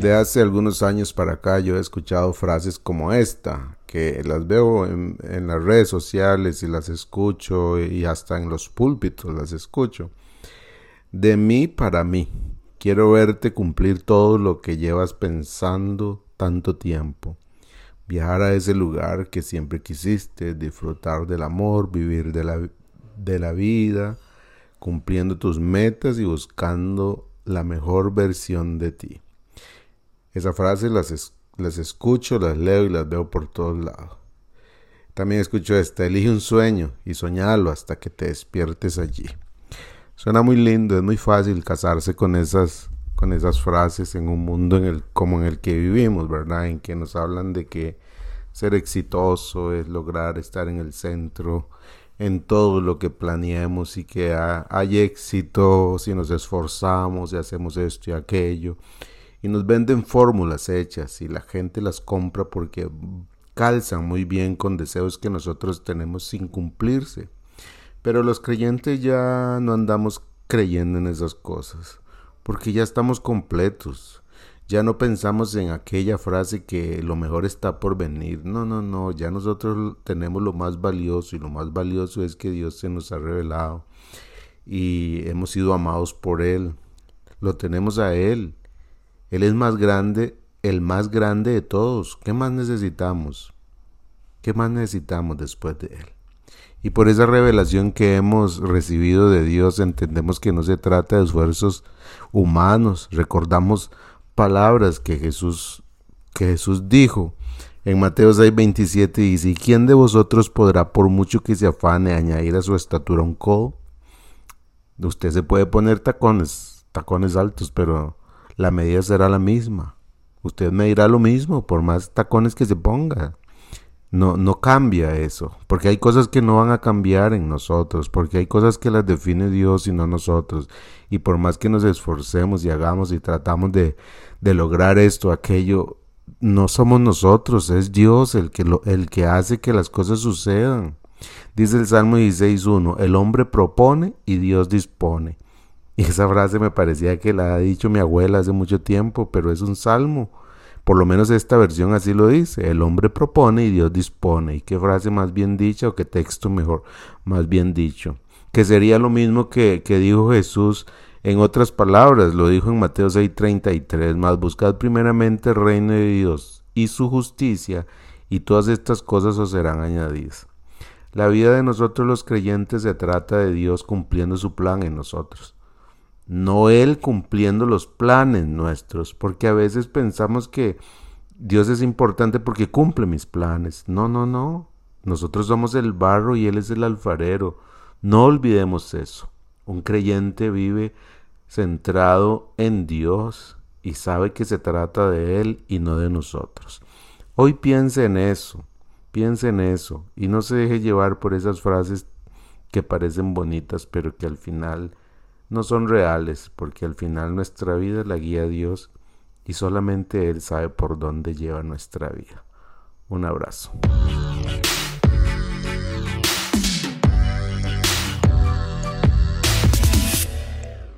De hace algunos años para acá yo he escuchado frases como esta, que las veo en, las redes sociales y las escucho y hasta en los púlpitos las escucho. De mí para mí. Quiero verte cumplir todo lo que llevas pensando tanto tiempo. Viajar a ese lugar que siempre quisiste, disfrutar del amor, vivir de la, de la vida, cumpliendo tus metas y buscando la mejor versión de ti. Esas frases las, escucho, las leo y las veo por todos lados. También escucho esta, elige un sueño y soñalo hasta que te despiertes allí. Suena muy lindo, es muy fácil casarse con esas, con esas frases en un mundo en el, como en el que vivimos, ¿verdad? En que nos hablan de que ser exitoso es lograr estar en el centro en todo lo que planeemos y que hay éxito si nos esforzamos y hacemos esto y aquello y nos venden fórmulas hechas y la gente las compra porque calzan muy bien con deseos que nosotros tenemos sin cumplirse. Pero los creyentes ya no andamos creyendo en esas cosas, porque ya estamos completos. Ya no pensamos en aquella frase que lo mejor está por venir. No, no, no, ya nosotros tenemos lo más valioso y lo más valioso es que Dios se nos ha revelado y hemos sido amados por Él. Lo tenemos a Él él es más grande, el más grande de todos. ¿Qué más necesitamos? ¿Qué más necesitamos después de Él? Y por esa revelación que hemos recibido de Dios entendemos que no se trata de esfuerzos humanos. Recordamos palabras que Jesús, que Jesús dijo en Mateo 6, 27 dice, ¿y quién de vosotros podrá por mucho que se afane añadir a su estatura un codo? Usted se puede poner tacones, tacones altos, pero la medida será la misma. Usted me dirá lo mismo, por más tacones que se ponga. No, no cambia eso, porque hay cosas que no van a cambiar en nosotros, porque hay cosas que las define Dios y no nosotros. Y por más que nos esforcemos y hagamos y tratamos de, de lograr esto, aquello, no somos nosotros, es Dios el que, lo, el que hace que las cosas sucedan. Dice el Salmo 16.1, el hombre propone y Dios dispone. Y esa frase me parecía que la ha dicho mi abuela hace mucho tiempo, pero es un salmo. Por lo menos esta versión así lo dice. El hombre propone y Dios dispone. ¿Y qué frase más bien dicha o qué texto mejor más bien dicho? Que sería lo mismo que, que dijo Jesús en otras palabras. Lo dijo en Mateo 6:33. Más buscad primeramente el reino de Dios y su justicia y todas estas cosas os serán añadidas. La vida de nosotros los creyentes se trata de Dios cumpliendo su plan en nosotros no Él cumpliendo los planes nuestros, porque a veces pensamos que Dios es importante porque cumple mis planes. No, no, no. Nosotros somos el barro y Él es el alfarero. No olvidemos eso. Un creyente vive centrado en Dios y sabe que se trata de Él y no de nosotros. Hoy piense en eso, piense en eso y no se deje llevar por esas frases que parecen bonitas pero que al final no son reales, porque al final nuestra vida la guía Dios y solamente Él sabe por dónde lleva nuestra vida. Un abrazo.